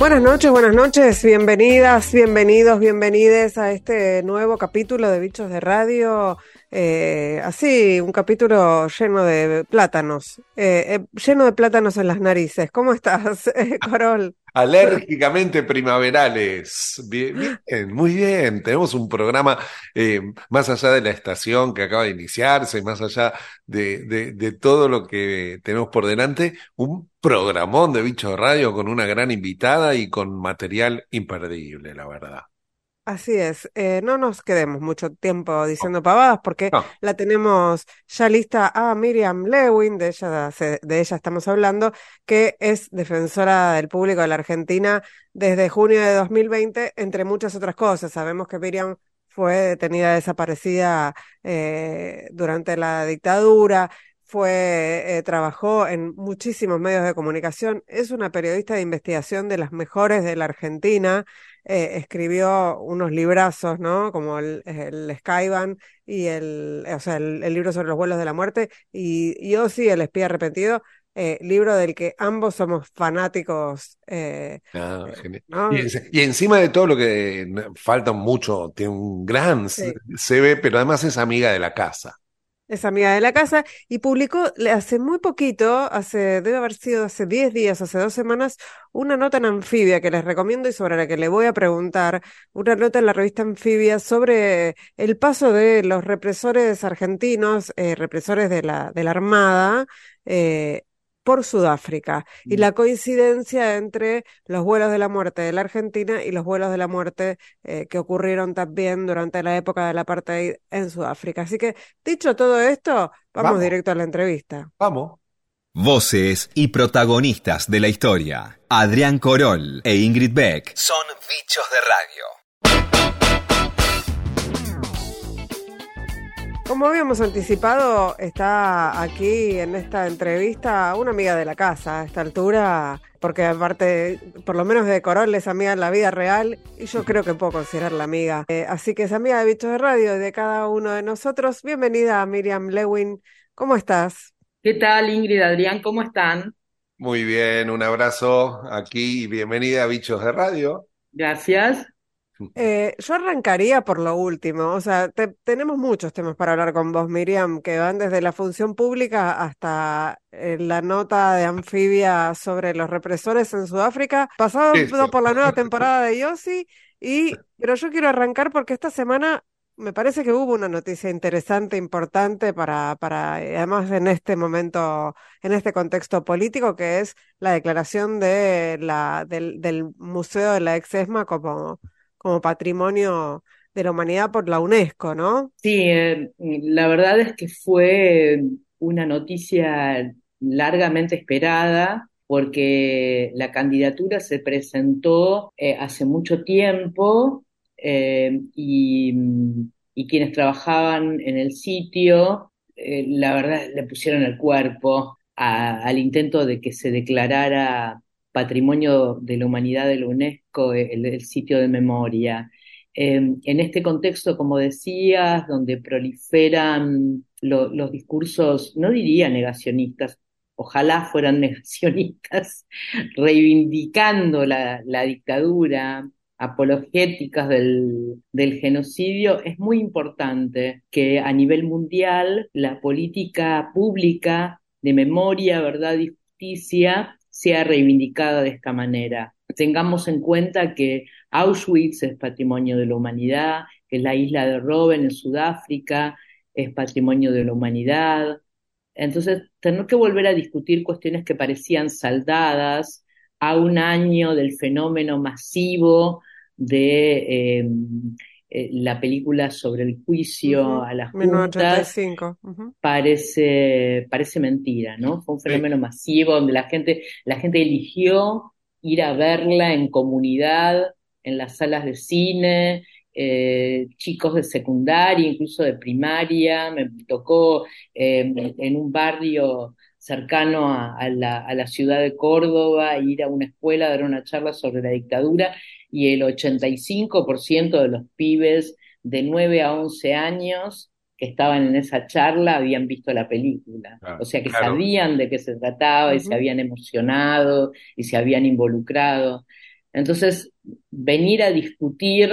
Buenas noches, buenas noches, bienvenidas, bienvenidos, bienvenides a este nuevo capítulo de Bichos de Radio. Eh, así, un capítulo lleno de plátanos, eh, eh, lleno de plátanos en las narices. ¿Cómo estás, Corol? Alérgicamente primaverales. Bien, muy bien. Tenemos un programa más allá de la estación que acaba de iniciarse, más allá de, de todo lo que tenemos por delante, un programón de Bicho Radio con una gran invitada y con material imperdible, la verdad. Así es, eh, no nos quedemos mucho tiempo diciendo pavadas porque la tenemos ya lista a Miriam Lewin, de ella, de ella estamos hablando, que es defensora del público de la Argentina desde junio de 2020, entre muchas otras cosas. Sabemos que Miriam fue detenida desaparecida eh, durante la dictadura, fue, eh, trabajó en muchísimos medios de comunicación, es una periodista de investigación de las mejores de la Argentina, eh, escribió unos librazos, ¿no? Como el, el Skyban y el, o sea, el, libro sobre los vuelos de la muerte y, yo sí, El espía arrepentido, eh, libro del que ambos somos fanáticos. Ah, y, encima de todo lo que falta mucho, tiene un gran CV, pero además es amiga de la casa es amiga de la casa, y publicó hace muy poquito, hace, debe haber sido hace 10 días, hace dos semanas, una nota en Anfibia que les recomiendo y sobre la que le voy a preguntar, una nota en la revista Anfibia sobre el paso de los represores argentinos, eh, represores de la, de la Armada, eh, por Sudáfrica y mm. la coincidencia entre los vuelos de la muerte de la Argentina y los vuelos de la muerte eh, que ocurrieron también durante la época del apartheid en Sudáfrica. Así que, dicho todo esto, vamos, directo a la entrevista. Vamos. Voces y protagonistas de la historia. Adrián Corol e Ingrid Beck son bichos de radio. Como habíamos anticipado, está aquí en esta entrevista una amiga de la casa a esta altura, porque aparte, por lo menos de Corol, es amiga en la vida real y yo creo que puedo considerarla amiga. Eh, así que es amiga de Bichos de Radio y de cada uno de nosotros. Bienvenida, Miriam Lewin. ¿Cómo estás? ¿Qué tal, Ingrid, Adrián? ¿Cómo están? Muy bien, un abrazo aquí y bienvenida a Bichos de Radio. Gracias. Eh, yo arrancaría por lo último, o sea, tenemos muchos temas para hablar con vos, Miriam, que van desde la función pública hasta eh, la nota de anfibia sobre los represores en Sudáfrica, pasado por la nueva temporada de Yossi, y, pero yo quiero arrancar porque esta semana me parece que hubo una noticia interesante, importante para, para, eh, además en este momento, en este contexto político, que es la declaración de la, del, del Museo de la Ex-ESMA como como patrimonio de la humanidad por la UNESCO, ¿no? Sí, eh, la verdad es que fue una noticia largamente esperada porque la candidatura se presentó eh, hace mucho tiempo eh, y, quienes trabajaban en el sitio, la verdad, le pusieron el cuerpo al intento de que se declarara Patrimonio de la Humanidad de la UNESCO, el, sitio de memoria. Em, en este contexto, como decías, donde proliferan los discursos, no diría negacionistas, ojalá fueran negacionistas, reivindicando la, dictadura, apologéticas del, del, genocidio, es muy importante que a nivel mundial la política pública de memoria, verdad y justicia sea reivindicada de esta manera. Tengamos en cuenta que Auschwitz es patrimonio de la humanidad, que la isla de Robben en Sudáfrica es patrimonio de la humanidad. Entonces, tener que volver a discutir cuestiones que parecían saldadas a un año del fenómeno masivo de eh, eh, la película sobre el juicio a las juntas parece, parece mentira, ¿no? Fue un fenómeno masivo donde la gente, la gente eligió ir a verla en comunidad, en las salas de cine, eh, chicos de secundaria, incluso de primaria, me tocó eh, en un barrio cercano a, la, a, la, ciudad de Córdoba, ir a una escuela, dar una charla sobre la dictadura y el 85% de los pibes de 9 a 11 años que estaban en esa charla habían visto la película. o sea que sabían de qué se trataba y se habían emocionado y se habían involucrado. Entonces, venir a discutir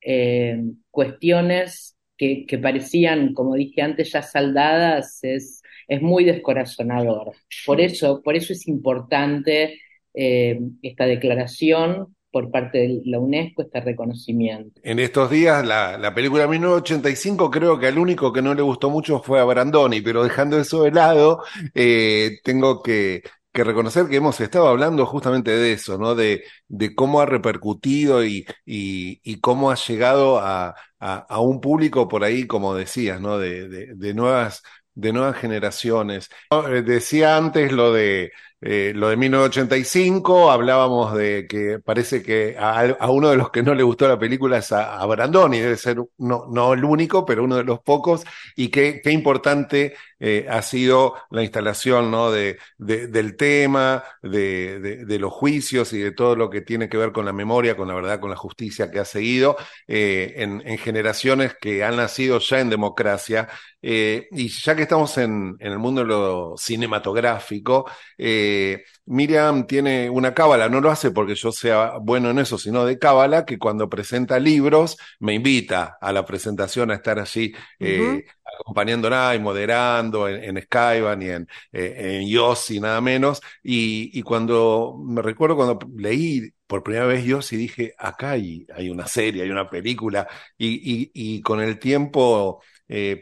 eh, cuestiones que, parecían, como dije antes, ya saldadas, es, es muy descorazonador. Por eso, por eso es importante eh, esta declaración por parte de la UNESCO, este reconocimiento. En estos días, la, la película 1985, creo que al único que no le gustó mucho fue a Brandoni, pero dejando eso de lado, eh, tengo que, que reconocer que hemos estado hablando justamente de eso, ¿no? De, de cómo ha repercutido y, y, cómo ha llegado a, a, un público por ahí, como decías, ¿no? De, de, de nuevas, de nuevas generaciones. Eh, decía antes lo de eh, lo de 1985, hablábamos de que parece que a, uno de los que no le gustó la película es a, Brandoni, debe ser no, no, el único, pero uno de los pocos, y qué, importante eh, ha sido la instalación ¿no? de, del tema, de, de, los juicios y de todo lo que tiene que ver con la memoria, con la verdad, con la justicia que ha seguido eh, en, en, generaciones que han nacido ya en democracia. y ya que estamos en, en, el mundo de lo cinematográfico, eh, Miriam tiene una cábala, no lo hace porque yo sea bueno en eso, sino de cábala, que cuando presenta libros me invita a la presentación a estar allí eh, acompañándola y moderando en, en Skyban y en, eh, en Yossi, nada menos. Y, cuando me recuerdo cuando leí por primera vez Yossi, dije, acá hay, hay una serie, hay una película, y, y con el tiempo.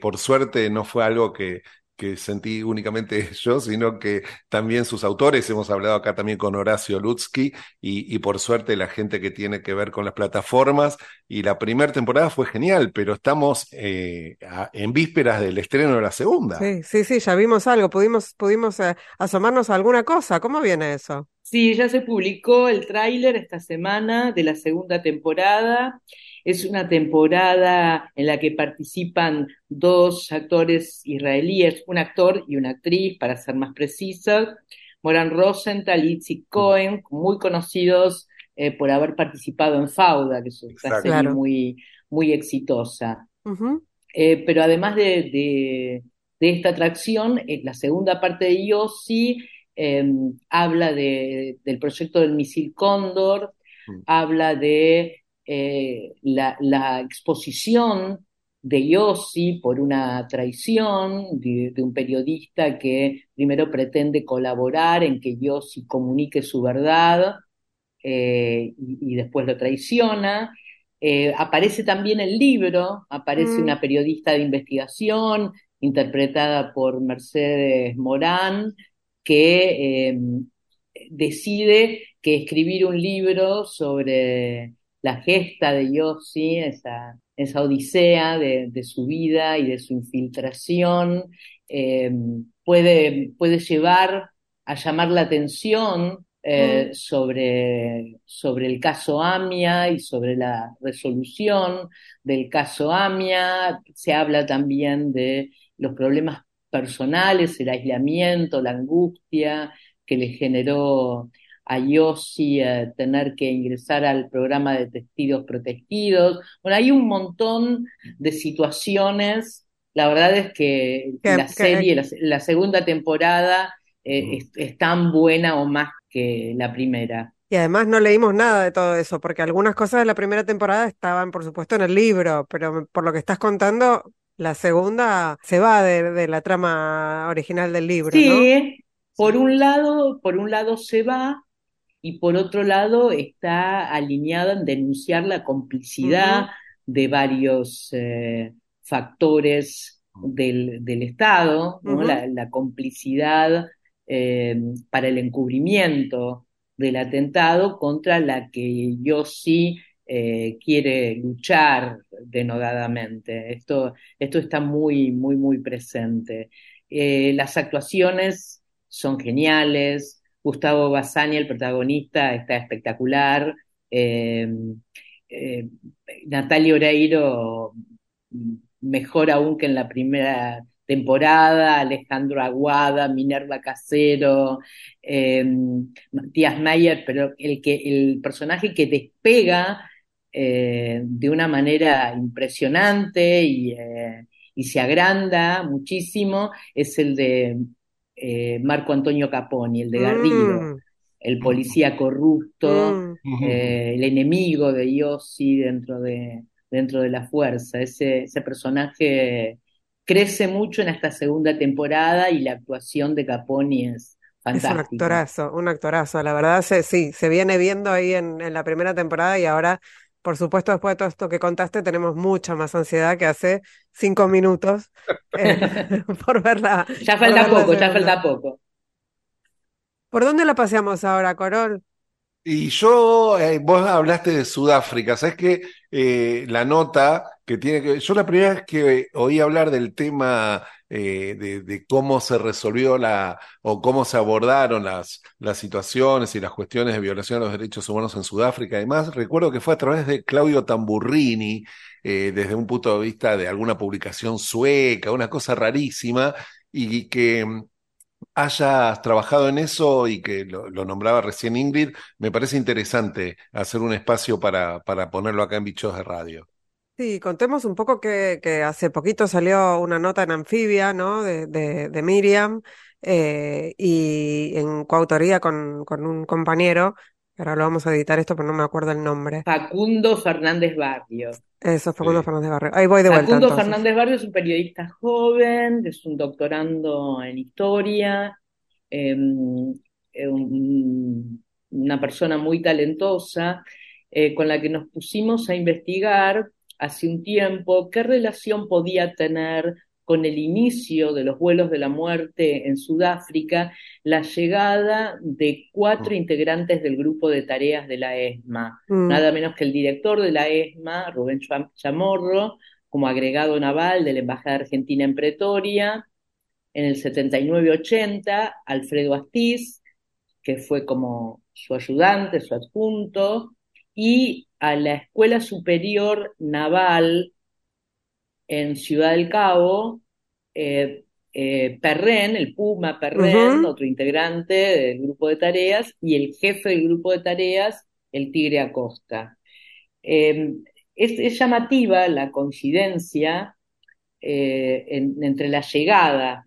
por suerte no fue algo que, que sentí únicamente yo, sino que también sus autores, hemos hablado acá también con Horacio Lutsky y, por suerte la gente que tiene que ver con las plataformas y la primera temporada fue genial, pero estamos eh, en vísperas del estreno de la segunda. Sí, sí, sí, ya vimos algo, pudimos, pudimos eh, asomarnos a alguna cosa, ¿cómo viene eso? Sí, ya se publicó el tráiler esta semana de la segunda temporada. Es una temporada en la que participan dos actores israelíes, un actor y una actriz, para ser más precisa, Moran Rosenthal y Itzik Cohen, muy conocidos eh, por haber participado en Fauda, que es una serie muy, muy exitosa. Eh, pero además de, esta atracción, en la segunda parte de Yossi Em, habla de, del proyecto del misil Cóndor, mm. habla de eh, la, exposición de Yossi por una traición de, un periodista que primero pretende colaborar en que Yossi comunique su verdad eh, y, después lo traiciona. Eh, aparece también el libro, aparece mm. una periodista de investigación interpretada por Mercedes Morán, que decide que escribir un libro sobre la gesta de Yossi, esa, esa odisea de, su vida y de su infiltración, em, puede, puede llevar a llamar la atención eh, mm. sobre, sobre el caso AMIA y sobre la resolución del caso AMIA. Se habla también de los problemas personales, el aislamiento, la angustia que le generó a Yossi eh, tener que ingresar al programa de testigos protegidos. Bueno, hay un montón de situaciones. La verdad es que la serie, la, segunda temporada eh, es, tan buena o más que la primera. Y además no leímos nada de todo eso, porque algunas cosas de la primera temporada estaban, por supuesto, en el libro, pero por lo que estás contando, la segunda se va de, la trama original del libro. Sí, por un lado, por un lado se va y por otro lado está alineada en denunciar la complicidad de varios eh, factores del, Estado, la, complicidad eh, para el encubrimiento del atentado contra la que yo sí eh, quiere luchar denodadamente. Esto, esto está muy, muy, muy presente. Las actuaciones son geniales. Gustavo Bassani, el protagonista, está espectacular. Eh, Natalia Oreiro, mejor aún que en la primera temporada, Alejandro Aguada, Minerva Casero, Matías Mayer, pero el, que, el personaje que despega eh, de una manera impresionante eh, y, se agranda muchísimo es el de eh, Marco Antonio Caponi, el de Garrido. Mm. el policía corrupto, mm. eh, el enemigo de Yossi dentro de, dentro de la fuerza. Ese, ese personaje crece mucho en esta segunda temporada y la actuación de Caponi es fantástica. Es un actorazo, un actorazo. La verdad, sí, se viene viendo ahí en, en la primera temporada y ahora por supuesto, después de todo esto que contaste, tenemos mucha más ansiedad que hace cinco minutos eh, por verla. Ya falta poco, ya falta poco. ¿Por dónde la paseamos ahora, Corol? Y yo, eh, vos hablaste de Sudáfrica, ¿sabes qué? Eh, la nota que tiene que... Yo la primera vez que oí hablar del tema eh, de, cómo se resolvió la, o cómo se abordaron las, las situaciones y las cuestiones de violación de los derechos humanos en Sudáfrica. Además, recuerdo que fue a través de Claudio Tamburrini, eh, desde un punto de vista de alguna publicación sueca, una cosa rarísima, y que mm, hayas trabajado en eso y que lo, nombraba recién Ingrid, me parece interesante hacer un espacio para, para ponerlo acá en Bichos de Radio. Sí, contemos un poco que, que hace poquito salió una nota en Anfibia, ¿no? De, de, Miriam, eh, y en coautoría con, con un compañero, ahora lo vamos a editar esto, pero no me acuerdo el nombre. Facundo Fernández Barrio. Eso, Facundo Fernández Barrio. Ahí voy de vuelta. Facundo Fernández Barrio es un periodista joven, es un doctorando en historia, em, eh, una persona muy talentosa, eh, con la que nos pusimos a investigar hace un tiempo qué relación podía tener con el inicio de los vuelos de la muerte en Sudáfrica la llegada de cuatro mm. integrantes del grupo de tareas de la ESMA, mm. nada menos que el director de la ESMA, Rubén Chamorro, como agregado naval de la Embajada Argentina en Pretoria, en el 79-80, Alfredo Astiz, que fue como su ayudante, su adjunto, y a la Escuela Superior Naval en Ciudad del Cabo, eh, eh, Perren, el Puma Perren, otro integrante del grupo de tareas, y el jefe del grupo de tareas, el Tigre Acosta. Em, es, llamativa la coincidencia eh, entre la llegada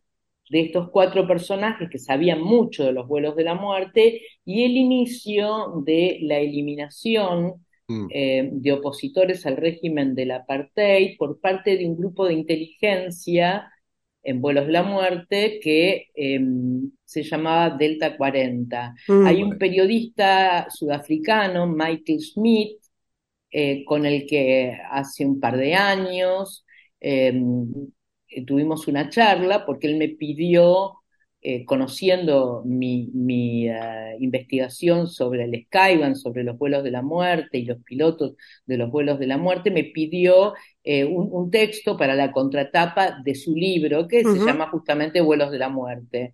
de estos cuatro personajes que sabían mucho de los vuelos de la muerte y el inicio de la eliminación. Eh, de opositores al régimen del apartheid por parte de un grupo de inteligencia en vuelos la muerte que em, se llamaba Delta 40. Mm. Hay un periodista sudafricano, Michael Smith, eh, con el que hace un par de años em, tuvimos una charla porque él me pidió, eh, conociendo mi, eh, investigación sobre el Skyban, sobre los vuelos de la muerte y los pilotos de los vuelos de la muerte, me pidió un, texto para la contratapa de su libro que se llama justamente Vuelos de la muerte.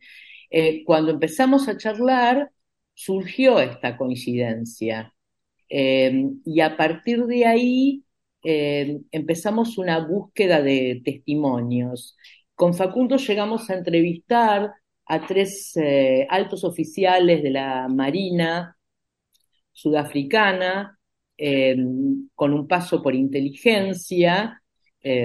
cuando empezamos a charlar, surgió esta coincidencia. y a partir de ahí eh, empezamos una búsqueda de testimonios. Con Facundo llegamos a entrevistar a tres eh, altos oficiales de la Marina sudafricana, eh, con un paso por inteligencia,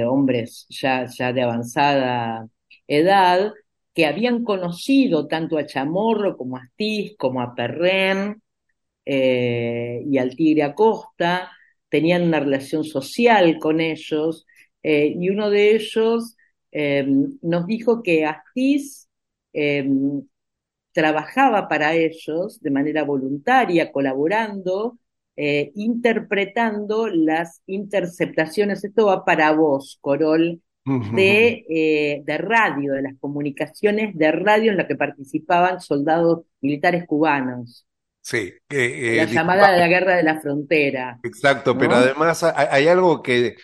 hombres ya, ya de avanzada edad, que habían conocido tanto a Chamorro como a Astiz, como a Perren y al Tigre Acosta, tenían una relación social con ellos, eh, y uno de ellos eh, nos dijo que Astiz eh, trabajaba para ellos de manera voluntaria, colaborando, interpretando las interceptaciones, esto va para vos, Corol, de, de, radio, de las comunicaciones de radio en la que participaban soldados militares cubanos. Sí. Eh, la llamada de la guerra de la frontera. Exacto, pero además hay, algo que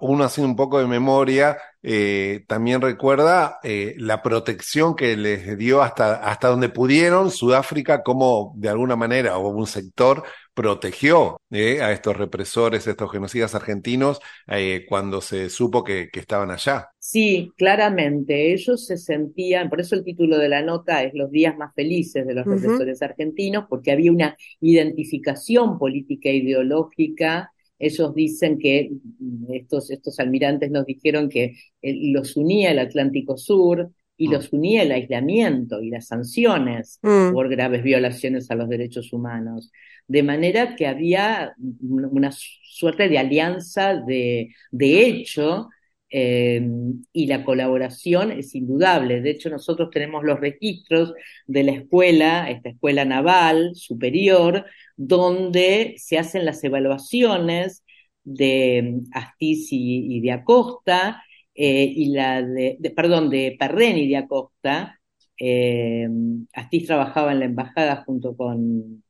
uno hace un poco de memoria, eh, también recuerda eh, la protección que les dio hasta, hasta donde pudieron Sudáfrica, como de alguna manera, o un sector protegió eh, a estos represores, a estos genocidas argentinos, eh, cuando se supo que, estaban allá. Sí, claramente, ellos se sentían, por eso el título de la nota es Los días más felices de los represores argentinos, porque había una identificación política e ideológica. Ellos dicen que, mm, estos, estos almirantes nos dijeron que eh, los unía el Atlántico Sur, y mm. los unía el aislamiento y las sanciones mm. por graves violaciones a los derechos humanos. De manera que había una suerte de alianza de, de hecho eh, y la colaboración es indudable. De hecho, nosotros tenemos los registros de la escuela, esta escuela naval superior, donde se hacen las evaluaciones de Astiz y, de Acosta, eh, y la de, perdón, de Perren y de Acosta. Eh, Astiz trabajaba en la embajada junto con,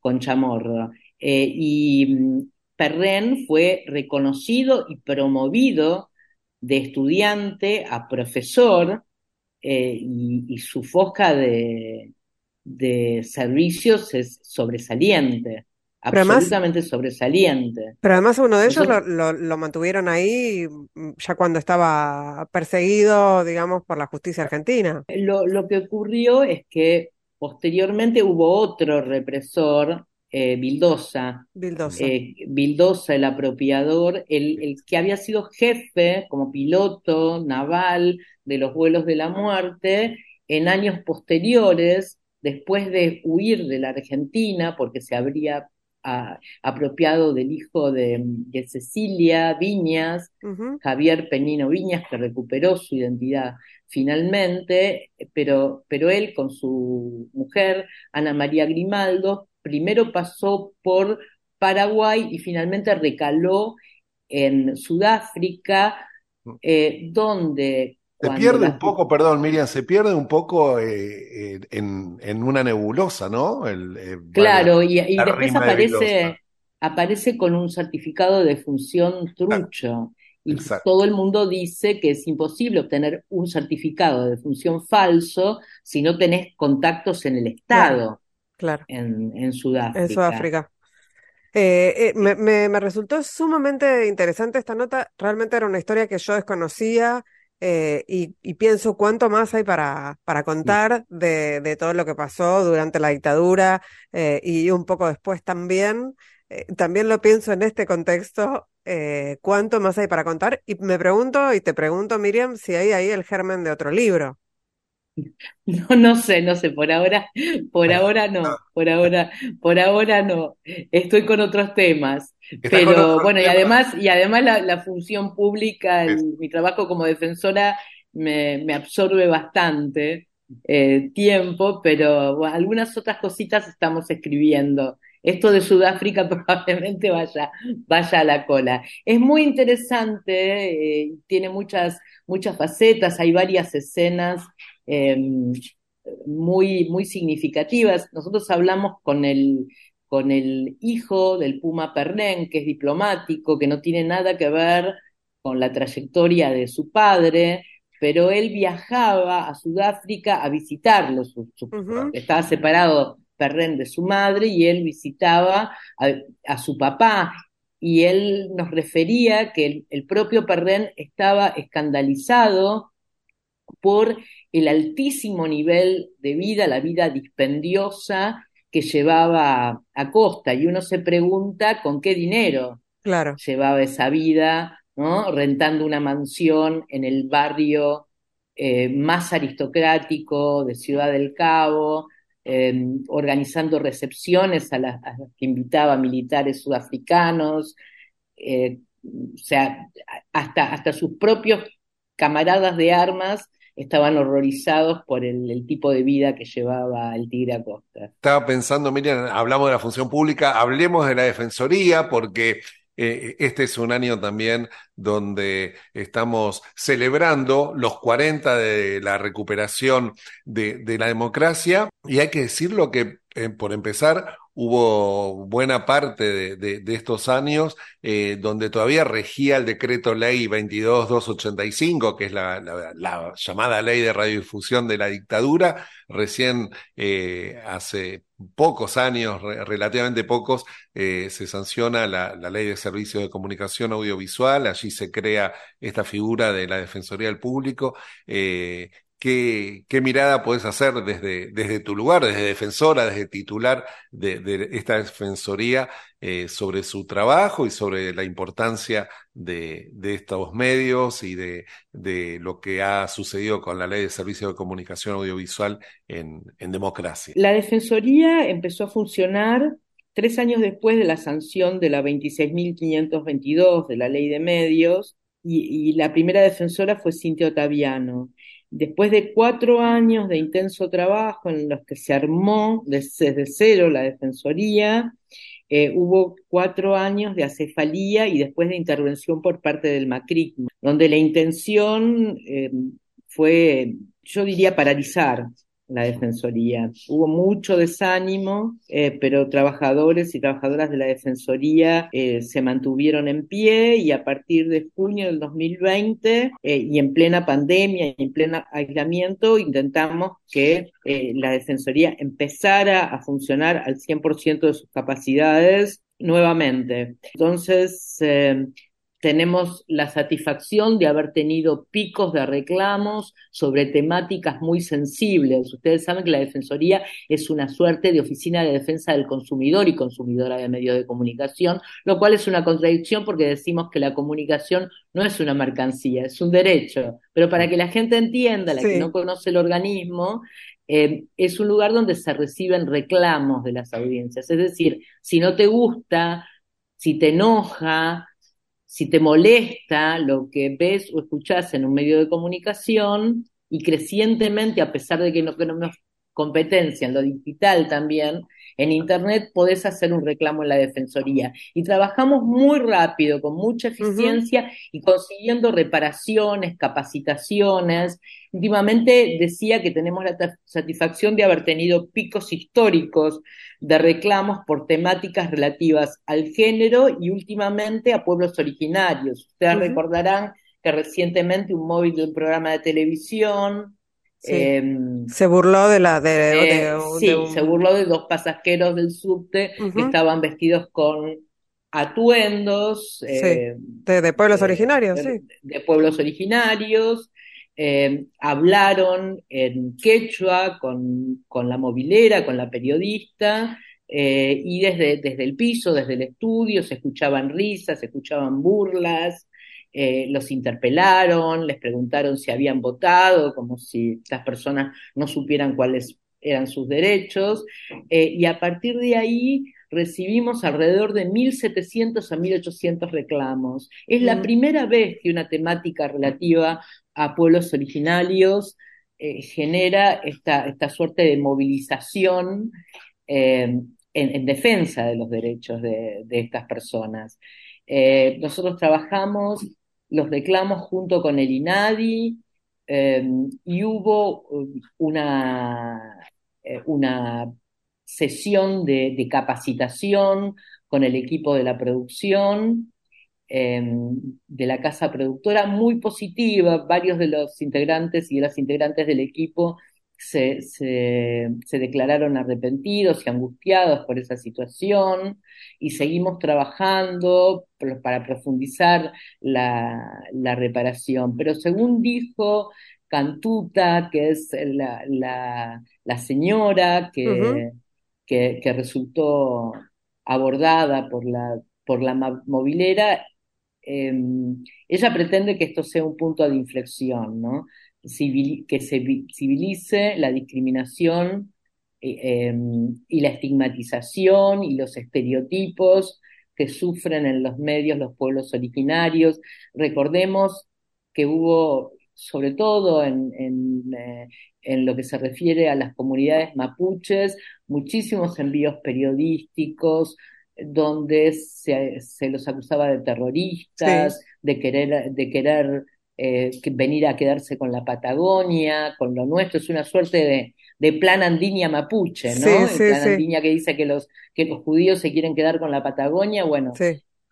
con Chamorro. y mm, Perren fue reconocido y promovido de estudiante a profesor eh, y, su foca de, servicios es sobresaliente, absolutamente sobresaliente. Pero además uno de ellos lo, mantuvieron ahí mm, ya cuando estaba perseguido, digamos, por la justicia argentina. Lo, lo que ocurrió es que posteriormente hubo otro represor eh, Bildosa. Bildosa. Eh, el apropiador, el, que había sido jefe como piloto naval de los vuelos de la muerte en años posteriores, después de huir de la Argentina, porque se habría apropiado del hijo de, Cecilia Viñas, Javier Penino Viñas, que recuperó su identidad finalmente, pero, pero él con su mujer, Ana María Grimaldo, primero pasó por Paraguay y finalmente recaló en Sudáfrica, mm. eh, donde... Se pierde un poco, perdón Miriam, se pierde un poco eh, eh, en, una nebulosa, ¿no? claro, y, después aparece, aparece con un certificado de función trucho. Y todo el mundo dice que es imposible obtener un certificado de función falso si no tenés contactos en el Estado claro. en, Sudáfrica. En Sudáfrica. Eh, eh, me, resultó sumamente interesante esta nota. Realmente era una historia que yo desconocía eh, y, pienso cuánto más hay para, para contar de, todo lo que pasó durante la dictadura y un poco después también. también lo pienso en este contexto, cuánto más hay para contar. Y me pregunto y te pregunto, Miriam, si hay ahí el germen de otro libro. No, no sé, no sé, por ahora, por ahora no, por ahora, por ahora no. Estoy con otros temas. Pero bueno, y además, y además la, función pública, mi trabajo como defensora me, me absorbe bastante eh, tiempo, pero algunas otras cositas estamos escribiendo. Esto de Sudáfrica probablemente vaya, vaya a la cola. Es muy interesante, eh, tiene muchas, muchas facetas, hay varias escenas Em, muy, muy significativas. Nosotros hablamos con el, con el hijo del Puma Pernen, que es diplomático, que no tiene nada que ver con la trayectoria de su padre, pero él viajaba a Sudáfrica a visitarlo. Estaba separado Perren de su madre y él visitaba a, su papá. Y él nos refería que el, el propio Perren estaba escandalizado por el altísimo nivel de vida, la vida dispendiosa que llevaba a Costa. Y uno se pregunta con qué dinero claro. llevaba esa vida, ¿no? Rentando una mansión en el barrio eh, más aristocrático de Ciudad del Cabo, em, organizando recepciones a las, que invitaba militares sudafricanos, eh, o sea, hasta, hasta sus propios camaradas de armas estaban horrorizados por el, tipo de vida que llevaba el Tigre Acosta. Estaba pensando, Miriam, hablamos de la función pública, hablemos de la Defensoría, porque eh, este es un año también donde estamos celebrando los 40 de la recuperación de, la democracia y hay que decirlo que, eh, por empezar, hubo buena parte de, estos años eh, donde todavía regía el decreto ley 22285, que es la, llamada ley de radiodifusión de la dictadura. Recién eh, hace pocos años, relativamente pocos, eh, se sanciona la, ley de servicios de comunicación audiovisual. Allí se crea esta figura de la Defensoría del Público qué, mirada puedes hacer desde, tu lugar, desde defensora, desde titular de, esta defensoría eh, sobre su trabajo y sobre la importancia de, estos medios y de, lo que ha sucedido con la ley de servicio de comunicación audiovisual en, en democracia. La defensoría empezó a funcionar tres años después de la sanción de la 26.522 de la ley de medios y, y, la primera defensora fue Cintia Otaviano. Después de cuatro años de intenso trabajo en los que se armó desde cero la Defensoría, eh, hubo cuatro años de acefalía y después de intervención por parte del macrismo, donde la intención eh, fue, yo diría, paralizar la Defensoría. Hubo mucho desánimo, eh, pero trabajadores y trabajadoras de la Defensoría eh, se mantuvieron en pie y a partir de junio del 2020 eh, y en plena pandemia y en pleno aislamiento intentamos que la Defensoría empezara a funcionar al 100% de sus capacidades nuevamente. Entonces, tenemos la satisfacción de haber tenido picos de reclamos sobre temáticas muy sensibles. Ustedes saben que la Defensoría es una suerte de oficina de defensa del consumidor y consumidora de medios de comunicación, lo cual es una contradicción porque decimos que la comunicación no es una mercancía, es un derecho. Pero para que la gente entienda, la que no conoce el organismo, eh, es un lugar donde se reciben reclamos de las audiencias. Es decir, si no te gusta, si te enoja, si te molesta lo que ves o escuchas en un medio de comunicación y crecientemente, a pesar de que no tenemos competencia en lo digital también, en Internet podés hacer un reclamo en la Defensoría. Y trabajamos muy rápido, con mucha eficiencia y consiguiendo reparaciones, capacitaciones. Últimamente decía que tenemos la satisfacción de haber tenido picos históricos de reclamos por temáticas relativas al género y últimamente a pueblos originarios. Ustedes recordarán que recientemente un móvil de un programa de televisión em, se burló de la de, eh, sí, se burló de dos pasajeros del subte que estaban vestidos con atuendos eh, de, pueblos originarios, de pueblos originarios eh, hablaron en quechua con, con, la movilera, con la periodista, eh, y desde, desde el piso, desde el estudio, se escuchaban risas, se escuchaban burlas, eh, los interpelaron, les preguntaron si habían votado, como si las personas no supieran cuáles eran sus derechos, y a partir de ahí recibimos alrededor de 1.700 a 1.800 reclamos. Es la mm. primera vez que una temática relativa a pueblos originarios eh, genera esta, esta, suerte de movilización eh, en, defensa de los derechos de, estas personas. Eh, nosotros trabajamos los reclamos junto con el INADI y hubo una, una sesión de capacitación con el equipo de la producción Em, de la casa productora muy positiva. Varios de los integrantes y de las integrantes del equipo se, se, declararon arrepentidos y angustiados por esa situación y seguimos trabajando para profundizar la, la reparación. Pero según dijo Cantuta, que es la, la, señora que, que, que resultó abordada por la, por la movilera, Em, ella pretende que esto sea un punto de inflexión, ¿no? Que se civilice la discriminación eh, em, y la estigmatización y los estereotipos que sufren en los medios los pueblos originarios. Recordemos que hubo, sobre todo en, eh, en lo que se refiere a las comunidades mapuches, muchísimos envíos periodísticos, donde se, se los acusaba de terroristas, de querer, de querer eh, venir a quedarse con la Patagonia, con lo nuestro, es una suerte de, de plan andinia mapuche, ¿no? el plan andinia que dice que los, que los judíos se quieren quedar con la Patagonia, bueno,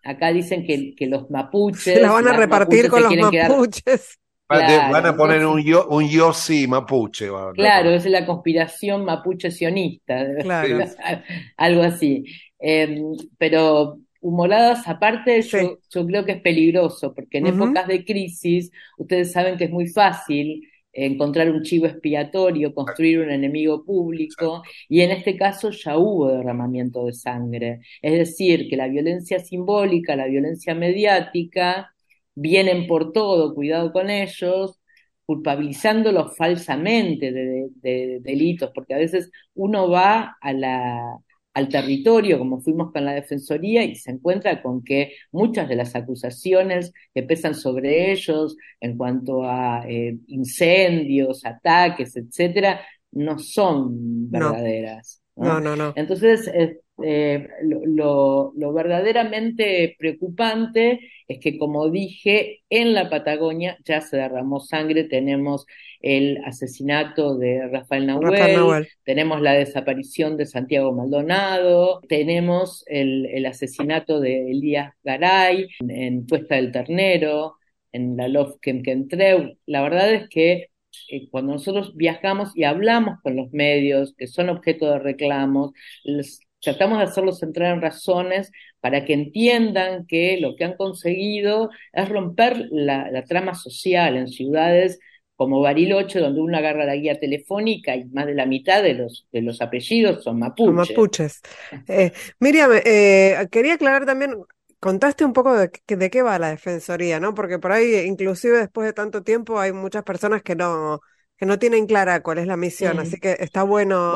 acá dicen que, que los mapuches... Se la van a repartir con los mapuches. van a poner un, yo, un Yossi mapuche. Claro, es la conspiración mapuche sionista, algo así. Em, pero humoradas aparte, yo, creo que es peligroso, porque en épocas de crisis, ustedes saben que es muy fácil encontrar un chivo expiatorio, construir un enemigo público, y en este caso ya hubo derramamiento de sangre. Es decir, que la violencia simbólica, la violencia mediática, vienen por todo, cuidado con ellos, culpabilizándolos falsamente de, delitos, porque a veces uno va a la, al territorio, como fuimos con la Defensoría, y se encuentra con que muchas de las acusaciones que pesan sobre ellos en cuanto a eh, incendios, ataques, etcétera, no son verdaderas. No, no, no. Entonces, eh, lo, verdaderamente preocupante es que, como dije, en la Patagonia ya se derramó sangre, tenemos el asesinato de Rafael Nahuel, tenemos la desaparición de Santiago Maldonado, tenemos el, asesinato de Elías Garay en, Cuesta del Ternero, en la Love Kemkentreu. La verdad es que eh, cuando nosotros viajamos y hablamos con los medios que son objeto de reclamos, tratamos de hacerlos entrar en razones para que entiendan que lo que han conseguido es romper la, trama social en ciudades como Bariloche, donde uno agarra la guía telefónica y más de la mitad de los, de los apellidos son mapuches. mapuches. Eh, Miriam, eh, quería aclarar también, contaste un poco de, de, qué va la Defensoría, ¿no? Porque por ahí, inclusive después de tanto tiempo, hay muchas personas que no, que no tienen clara cuál es la misión, así que está bueno,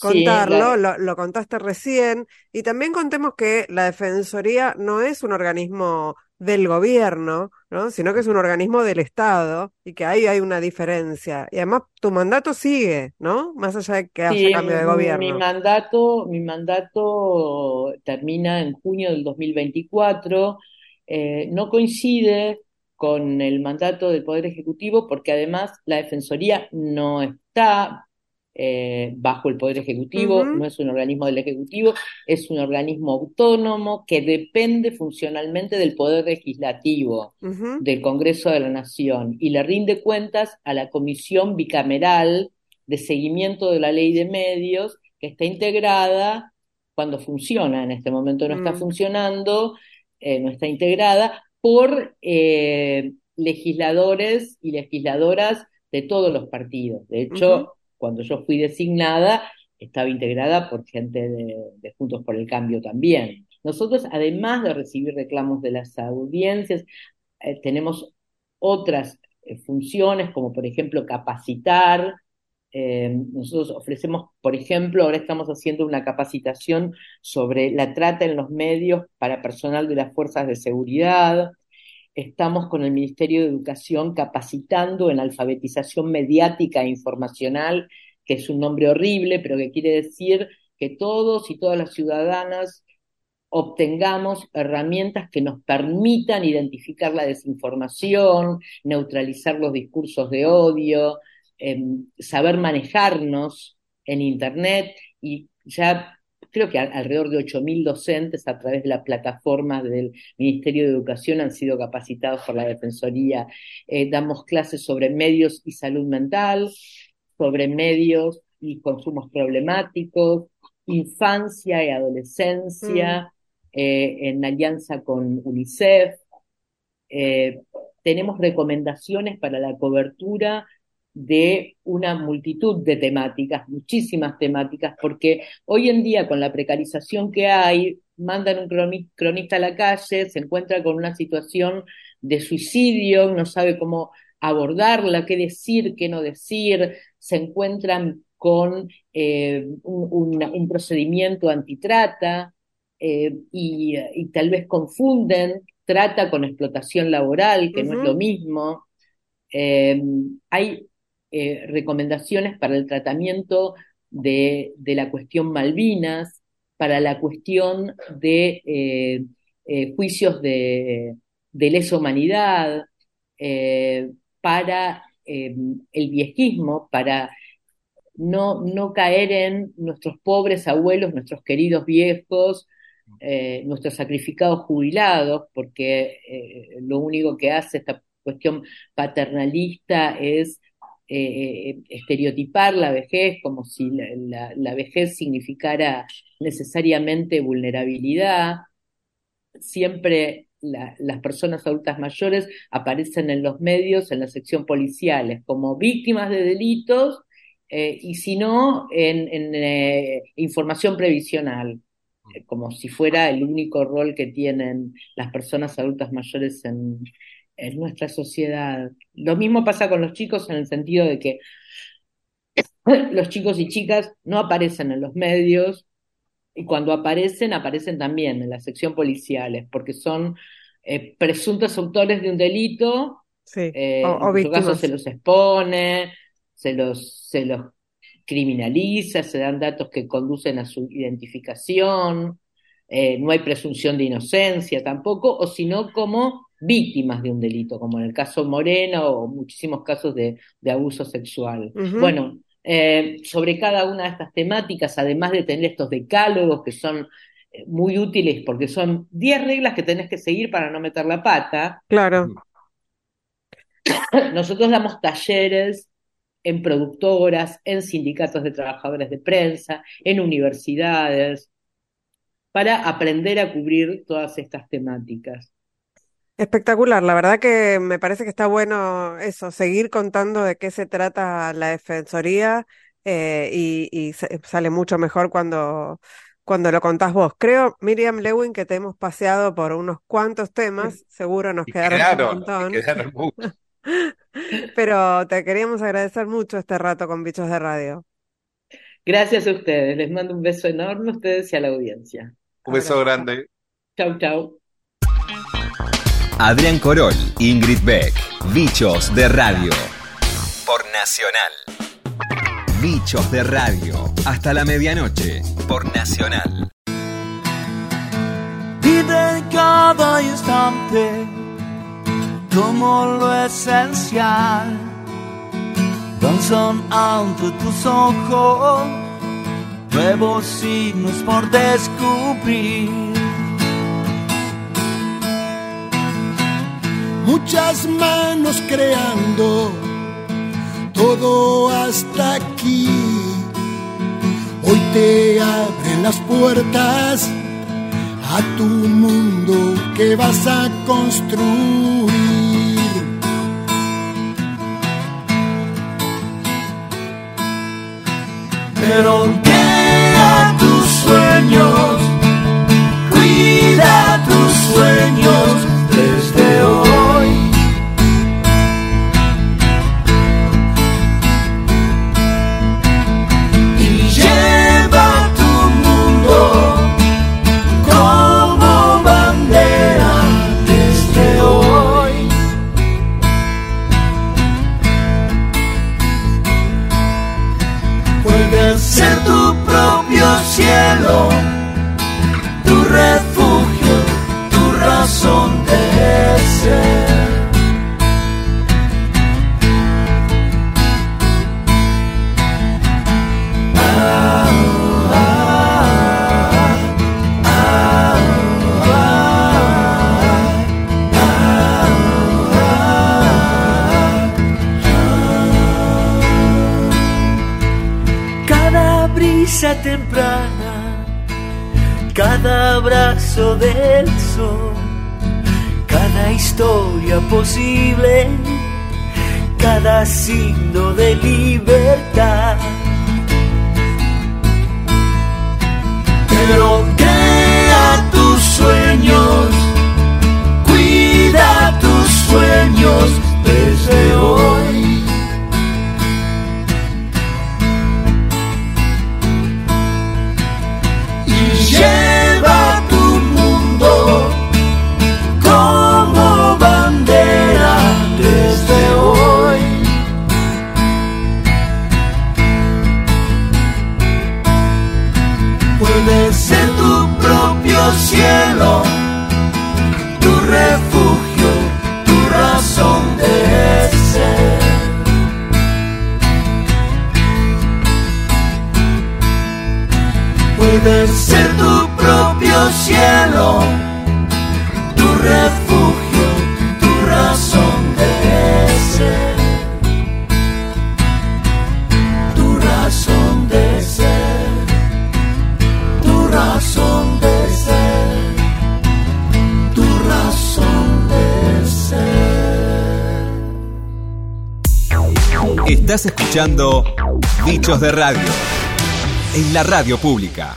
contarlo, lo, contaste recién, y también contemos que la Defensoría no es un organismo del gobierno, ¿no? sino que es un organismo del Estado, y que ahí hay una diferencia. Y además tu mandato sigue, ¿no? Más allá de que haya cambio de gobierno. Mi mandato, mi mandato termina en junio del 2024, eh, no coincide con el mandato del Poder Ejecutivo, porque además la Defensoría no está eh, bajo el Poder Ejecutivo, no es un organismo del Ejecutivo, es un organismo autónomo que depende funcionalmente del Poder Legislativo, del Congreso de la Nación, y le rinde cuentas a la Comisión Bicameral de Seguimiento de la Ley de Medios, que está integrada cuando funciona, en este momento no está mm. funcionando, eh, no está integrada por eh, legisladores y legisladoras de todos los partidos. De hecho, cuando yo fui designada, estaba integrada por gente de, Juntos por el Cambio también. Nosotros, además de recibir reclamos de las audiencias, eh, tenemos otras eh, funciones, como por ejemplo capacitar. Nosotros ofrecemos, por ejemplo, ahora estamos haciendo una capacitación sobre la trata en los medios para personal de las fuerzas de seguridad. Estamos con el Ministerio de Educación capacitando en alfabetización mediática e informacional, que es un nombre horrible, pero que quiere decir que todos y todas las ciudadanas obtengamos herramientas que nos permitan identificar la desinformación, neutralizar los discursos de odio, em, saber manejarnos en Internet y ya creo que alrededor de 8.000 docentes a través de la plataforma del Ministerio de Educación han sido capacitados por la Defensoría. Eh, damos clases sobre medios y salud mental, sobre medios y consumos problemáticos, infancia y adolescencia, mm. eh, en alianza con UNICEF. Eh, tenemos recomendaciones para la cobertura de una multitud de temáticas, muchísimas temáticas, porque hoy en día con la precarización que hay, mandan un cronista a la calle, se encuentra con una situación de suicidio, no sabe cómo abordarla, qué decir, qué no decir, se encuentran con eh, un, procedimiento antitrata eh, y, y, tal vez confunden trata con explotación laboral, que no es lo mismo. Eh, hay eh, recomendaciones para el tratamiento de, la cuestión Malvinas, para la cuestión de eh, eh, juicios de, lesa humanidad, para el viejismo, para no, no caer en nuestros pobres abuelos, nuestros queridos viejos, nuestros sacrificados jubilados, porque lo único que hace esta cuestión paternalista es eh, estereotipar la vejez como si la, vejez significara necesariamente vulnerabilidad. Siempre las personas adultas mayores aparecen en los medios, en la sección policiales, como víctimas de delitos eh, y si no, en, eh, información previsional, eh, como si fuera el único rol que tienen las personas adultas mayores en, en nuestra sociedad. Lo mismo pasa con los chicos en el sentido de que los chicos y chicas no aparecen en los medios y cuando aparecen, aparecen también en la sección policiales, porque son presuntos autores de un delito, o, en su caso se los expone, se los, se los criminaliza, se dan datos que conducen a su identificación, eh, no hay presunción de inocencia tampoco, o sino como víctimas de un delito, como en el caso Moreno o muchísimos casos de, abuso sexual. Bueno, eh, sobre cada una de estas temáticas, además de tener estos decálogos que son eh, muy útiles porque son 10 reglas que tenés que seguir para no meter la pata. Claro. Nosotros damos talleres en productoras, en sindicatos de trabajadores de prensa, en universidades, para aprender a cubrir todas estas temáticas. Espectacular, la verdad que me parece que está bueno eso, seguir contando de qué se trata la Defensoría eh, y, sale mucho mejor cuando, cuando lo contás vos. Creo, Miriam Lewin, que te hemos paseado por unos cuantos temas, seguro nos quedaron, un montón. Quedaron Pero te queríamos agradecer mucho este rato con Bichos de Radio. Gracias a ustedes. Les mando un beso enorme a ustedes y a la audiencia. Un beso grande. Chau, chau. Adrián Corol, Ingrid Beck, Bichos de Radio. Por Nacional. Bichos de Radio. Hasta la medianoche. Por Nacional. Vive cada instante como lo esencial. Danzan ante tus ojos nuevos signos por descubrir. Muchas manos creando todo hasta aquí. Hoy te abren las puertas a tu mundo que vas a construir. pero queda tus sueños, cuida tus sueños cielo, cada Estás escuchando Bichos de Radio en la radio pública.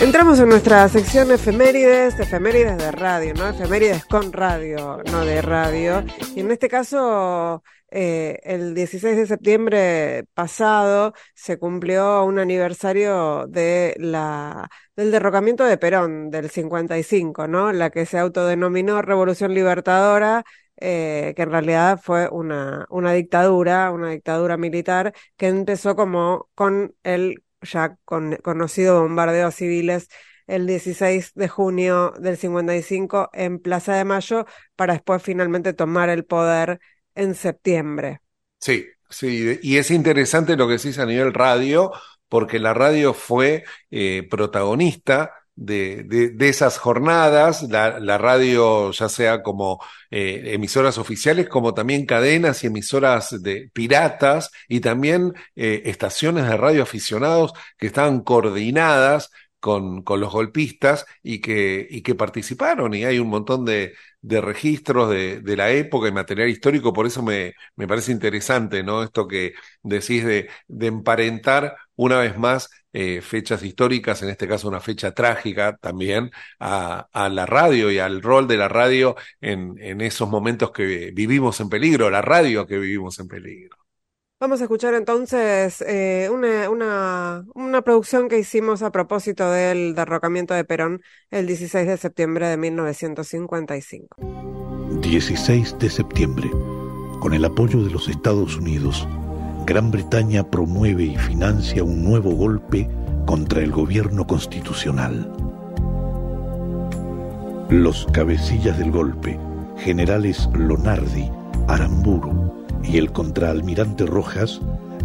Entramos en nuestra sección efemérides, efemérides de radio, ¿no? Efemérides con radio, no de radio. Y en este caso, eh, el 16 de septiembre pasado se cumplió un aniversario de la, del derrocamiento de Perón, del 55, ¿no? La que se autodenominó Revolución Libertadora, eh, que en realidad fue una, una dictadura, una dictadura militar, que empezó como con el ya con, conocido bombardeo a civiles el 16 de junio del 55 en Plaza de Mayo para después finalmente tomar el poder en septiembre. Sí, sí, y es interesante lo que decís a nivel radio, porque la radio fue eh, protagonista de, de, esas jornadas, la, la, radio ya sea como eh, emisoras oficiales, como también cadenas y emisoras de piratas y también eh, estaciones de radio aficionados que estaban coordinadas con, con los golpistas y que, y que participaron. Y hay un montón de, de registros de, de, la época y material histórico, por eso me, me parece interesante, ¿no? Esto que decís de, de emparentar una vez más eh, fechas históricas, en este caso una fecha trágica también, a, a la radio y al rol de la radio en, en esos momentos que vivimos en peligro, la radio que vivimos en peligro. Vamos a escuchar entonces eh, una, una, una, producción que hicimos a propósito del derrocamiento de Perón el 16 de septiembre de 1955. 16 de septiembre. Con el apoyo de los Estados Unidos, Gran Bretaña promueve y financia un nuevo golpe contra el gobierno constitucional. Los cabecillas del golpe, generales Lonardi, Aramburu, y el contraalmirante Rojas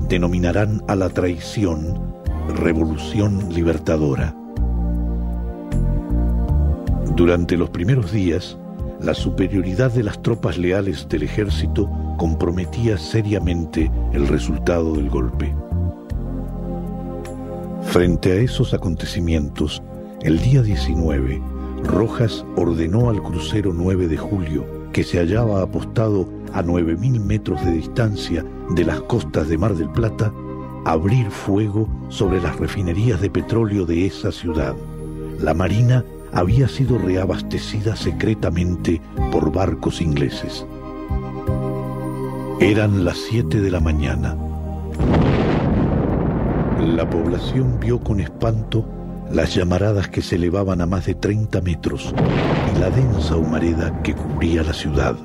denominarán a la traición Revolución Libertadora. Durante los primeros días, la superioridad de las tropas leales del ejército comprometía seriamente el resultado del golpe. Frente a esos acontecimientos, el día 19, Rojas ordenó al crucero 9 de julio, que se hallaba apostado a 9.000 metros de distancia de las costas de Mar del Plata, abrir fuego sobre las refinerías de petróleo de esa ciudad. La Marina había sido reabastecida secretamente por barcos ingleses. Eran las 7 de la mañana. La población vio con espanto las llamaradas que se elevaban a más de 30 metros y la densa humareda que cubría la ciudad.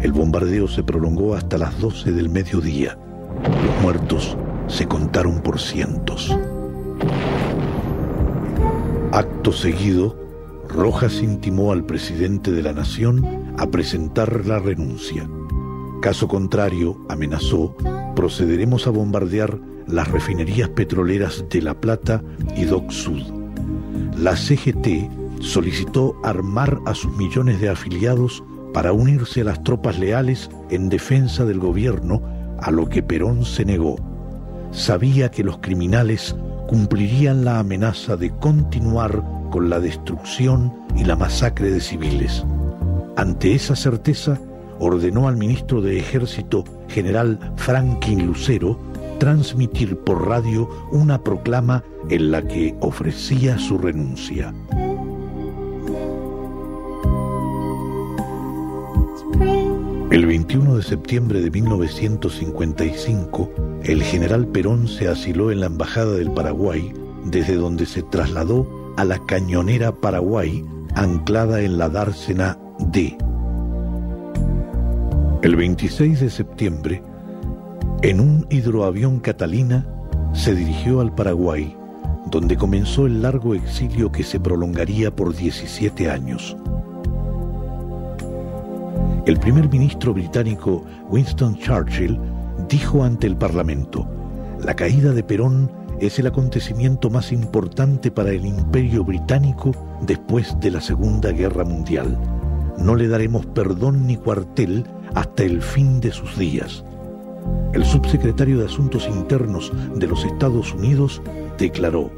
El bombardeo se prolongó hasta las 12 del mediodía. Los muertos se contaron por cientos. Acto seguido, Rojas intimó al presidente de la nación a presentar la renuncia. Caso contrario, amenazó, procederemos a bombardear las refinerías petroleras de La Plata y Doc Sud. La CGT solicitó armar a sus millones de afiliados para unirse a las tropas leales en defensa del gobierno, a lo que Perón se negó. Sabía que los criminales cumplirían la amenaza de continuar con la destrucción y la masacre de civiles. Ante esa certeza, ordenó al ministro de Ejército, general Franklin Lucero, transmitir por radio una proclama en la que ofrecía su renuncia. El 21 de septiembre de 1955, el general Perón se asiló en la Embajada del Paraguay, desde donde se trasladó a la cañonera Paraguay, anclada en la dársena D. El 26 de septiembre, en un hidroavión Catalina, se dirigió al Paraguay, donde comenzó el largo exilio que se prolongaría por 17 años. El primer ministro británico Winston Churchill dijo ante el Parlamento, la caída de Perón es el acontecimiento más importante para el imperio británico después de la Segunda Guerra Mundial. No le daremos perdón ni cuartel hasta el fin de sus días. El subsecretario de Asuntos Internos de los Estados Unidos declaró,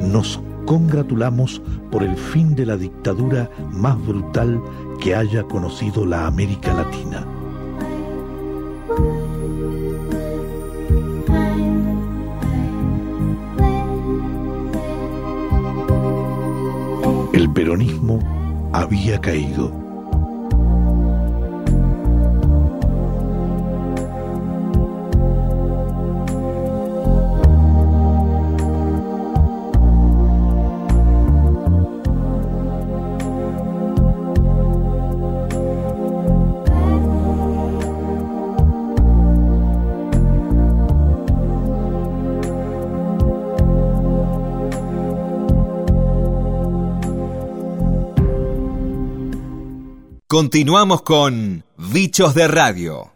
nos congratulamos por el fin de la dictadura más brutal que haya conocido la América Latina. El peronismo había caído. Continuamos con Bichos de Radio.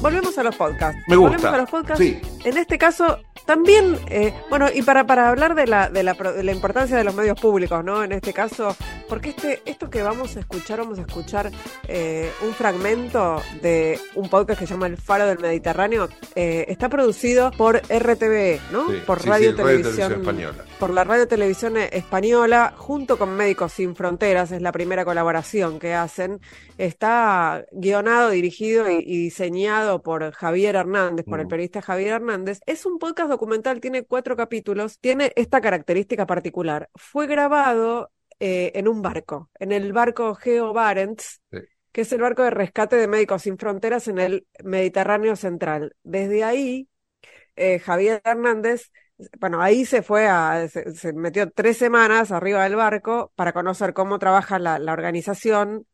Volvemos a los podcasts. Me gusta. Volvemos a los podcasts. Sí. En este caso, también, eh, bueno, y para, para hablar de la, de, la, de la importancia de los medios públicos, ¿no? En este caso, porque este, esto que vamos a escuchar, vamos a escuchar eh, un fragmento de un podcast que se llama El Faro del Mediterráneo, eh, está producido por RTV, ¿no? Sí, por sí, Radio sí, Radio Televisión Española. Por la Radio Televisión Española, junto con Médicos Sin Fronteras, es la primera colaboración que hacen. Está guionado, dirigido y, y diseñado por Javier Hernández, por el Mm. periodista Javier Hernández. Es un podcast documental, tiene cuatro capítulos, tiene esta característica particular. Fue grabado eh, en un barco, en el barco Geo Barents, Sí. que es el barco de rescate de Médicos Sin Fronteras en el Mediterráneo Central. Desde ahí, eh, Javier Hernández, bueno, ahí se fue a, se, se metió tres semanas arriba del barco para conocer cómo trabaja la, la organización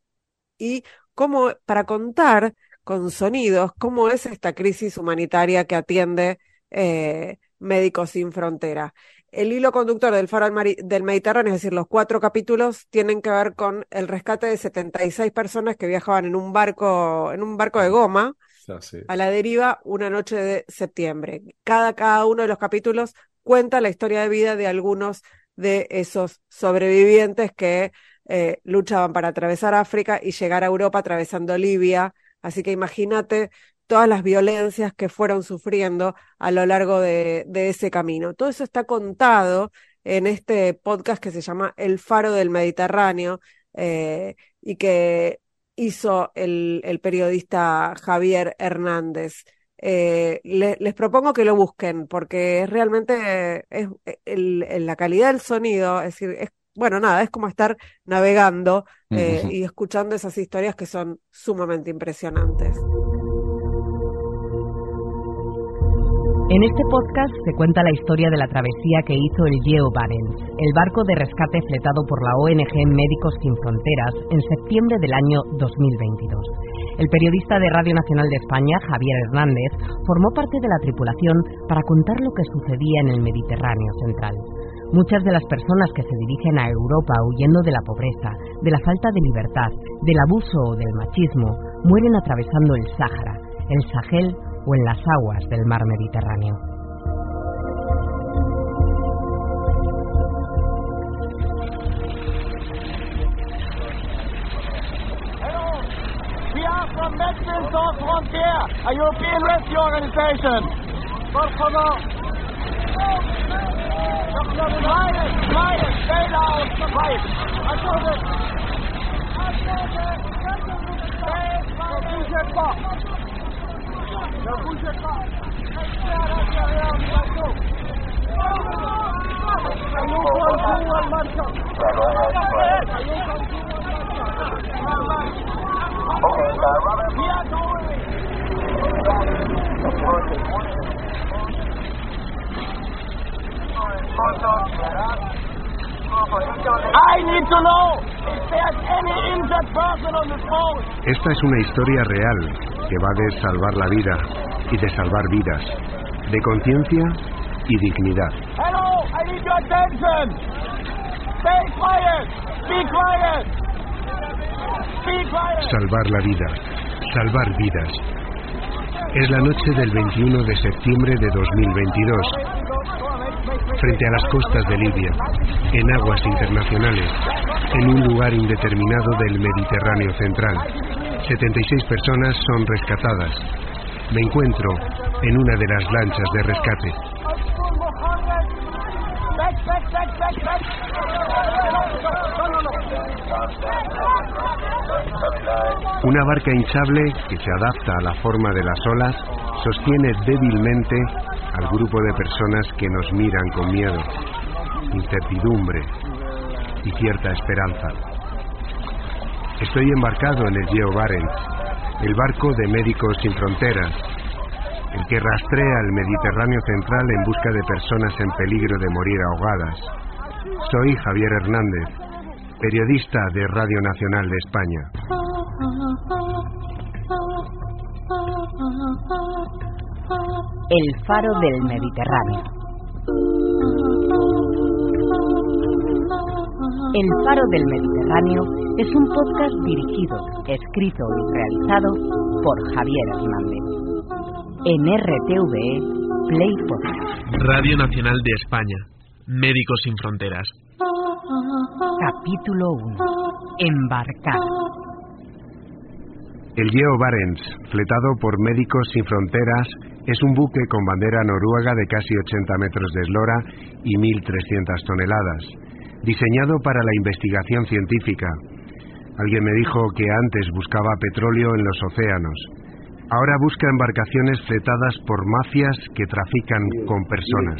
y cómo, para contar con sonidos, cómo es esta crisis humanitaria que atiende eh, Médicos Sin Frontera. El hilo conductor del Faro del, Mediterráneo, es decir, los cuatro capítulos, tienen que ver con el rescate de 76 personas que viajaban en un barco, en un barco de goma, sí. a la deriva una noche de septiembre. Cada, cada uno de los capítulos cuenta la historia de vida de algunos de esos sobrevivientes que eh, luchaban para atravesar África y llegar a Europa atravesando Libia. Así que imagínate todas las violencias que fueron sufriendo a lo largo de, de ese camino. Todo eso está contado en este podcast que se llama El Faro del Mediterráneo eh, y que hizo el, el periodista Javier Hernández. Eh, le- les propongo que lo busquen porque es realmente es, el- el- la calidad del sonido, es decir, es, bueno, nada, es como estar navegando eh, y escuchando esas historias que son sumamente impresionantes. En este podcast se cuenta la historia de la travesía que hizo el Geo Barents, el barco de rescate fletado por la ONG Médicos Sin Fronteras en septiembre del año 2022. El periodista de Radio Nacional de España, Javier Hernández, formó parte de la tripulación para contar lo que sucedía en el Mediterráneo central. Muchas de las personas que se dirigen a Europa huyendo de la pobreza, de la falta de libertad, del abuso o del machismo, mueren atravesando el Sáhara, el Sahel o en las aguas del mar Mediterráneo. Frontières, a European rescue organization. I need to know Esta es una historia real que va de salvar la vida y de salvar vidas, de conciencia y dignidad. Hello, I need your attention. Stay quiet. Be quiet. Be quiet. Salvar la vida, salvar vidas. Es la noche del 21 de septiembre de 2022, frente a las costas de Libia, en aguas internacionales, en un lugar indeterminado del Mediterráneo central. 76 personas son rescatadas. Me encuentro en una de las lanchas de rescate. Una barca hinchable que se adapta a la forma de las olas sostiene débilmente al grupo de personas que nos miran con miedo. incertidumbre y cierta esperanza. Estoy embarcado en el Geo Barents, el barco de Médicos Sin Fronteras, el que rastrea el Mediterráneo central en busca de personas en peligro de morir ahogadas. Soy Javier Hernández, periodista de Radio Nacional de España. El faro del Mediterráneo. El Faro del Mediterráneo es un podcast dirigido, escrito y realizado por Javier Hernández. En RTVE Play Podcast. Radio Nacional de España. Médicos sin Fronteras. Capítulo 1. Embarcar. El Geo Barents, fletado por Médicos Sin Fronteras, es un buque con bandera noruega de casi 80 metros de eslora y 1.300 toneladas, diseñado para la investigación científica. Alguien me dijo que antes buscaba petróleo en los océanos. Ahora busca embarcaciones fletadas por mafias que trafican con personas.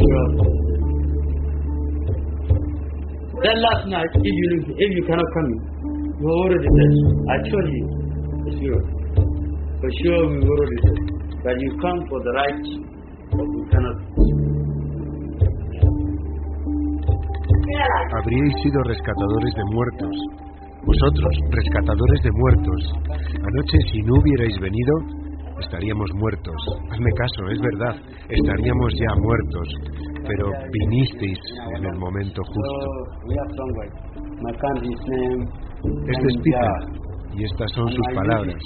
For sure we said that you come for the right, but we cannot. Habríais sido rescatadores de muertos. Vosotros, rescatadores de muertos. Anoche, si no hubierais venido, estaríamos muertos. Hazme caso, es verdad, estaríamos ya muertos. Pero vinisteis en el momento justo. Este es Peter, y estas son sus palabras.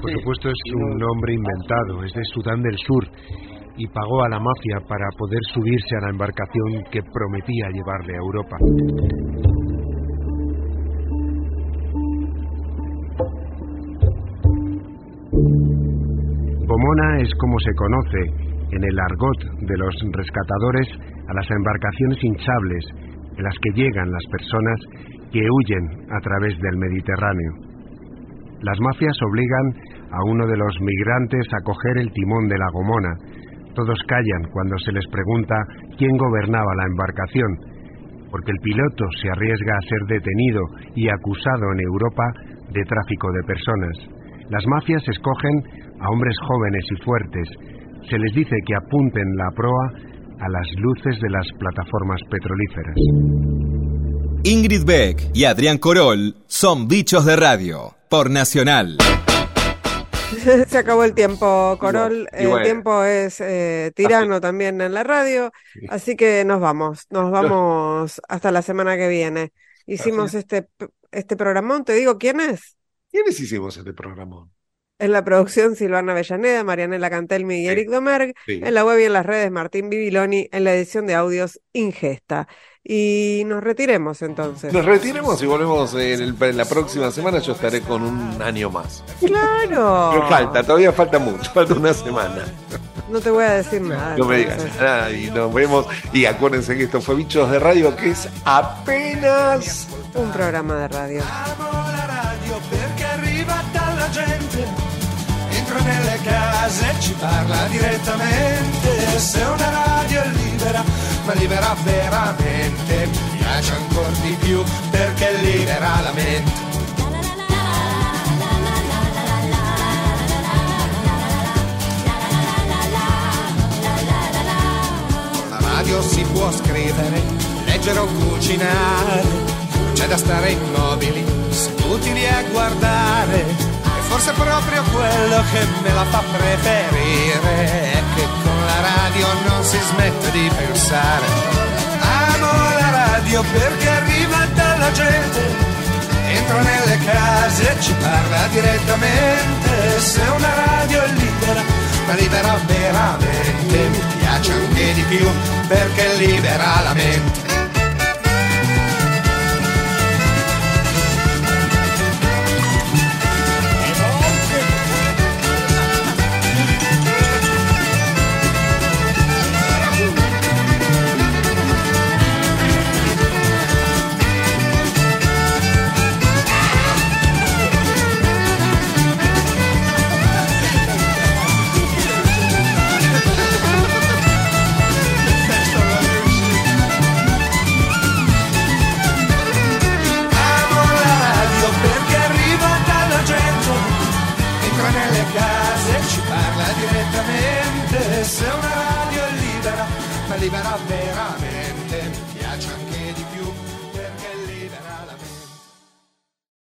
Por supuesto es un nombre inventado, es de Sudán del Sur y pagó a la mafia para poder subirse a la embarcación que prometía llevarle a Europa. Pomona es como se conoce en el argot de los rescatadores a las embarcaciones hinchables en las que llegan las personas que huyen a través del Mediterráneo. Las mafias obligan a uno de los migrantes a coger el timón de la gomona. Todos callan cuando se les pregunta quién gobernaba la embarcación, porque el piloto se arriesga a ser detenido y acusado en Europa de tráfico de personas. Las mafias escogen a hombres jóvenes y fuertes. Se les dice que apunten la proa a las luces de las plataformas petrolíferas. Ingrid Beck y Adrián Corol son bichos de radio por Nacional. Se acabó el tiempo, Corol. El tiempo es eh, tirano también en la radio. Así que nos vamos. Nos vamos hasta la semana que viene. Hicimos este, este programón. Te digo, ¿quién es? ¿Quiénes hicimos este programón? En la producción Silvana Avellaneda, Marianela Cantelmi y Eric Domerg. En la web y en las redes Martín Bibiloni. En la edición de audios Ingesta. Y nos retiremos entonces. Nos retiremos y volvemos en, la próxima semana. Yo estaré con un año más. Claro. Pero falta, todavía falta mucho, falta una semana. No te voy a decir nada. No me digas nada y nos vemos. Y acuérdense que esto fue Bichos de Radio, que es apenas un programa de radio. Entro nelle case ci parla direttamente. Se una radio è libera, ma libera veramente, mi piace ancora di più perché libera la mente. Con la radio si può scrivere, leggere o cucinare, c'è da stare immobili, seduti lì a guardare. Forse proprio quello che me la fa preferire. È che con radio non si smette di pensare. Amo la radio perché arriva dalla gente, entra nelle case e ci parla direttamente. Se una radio è libera, ma libera veramente, mi piace anche di più perché libera la mente.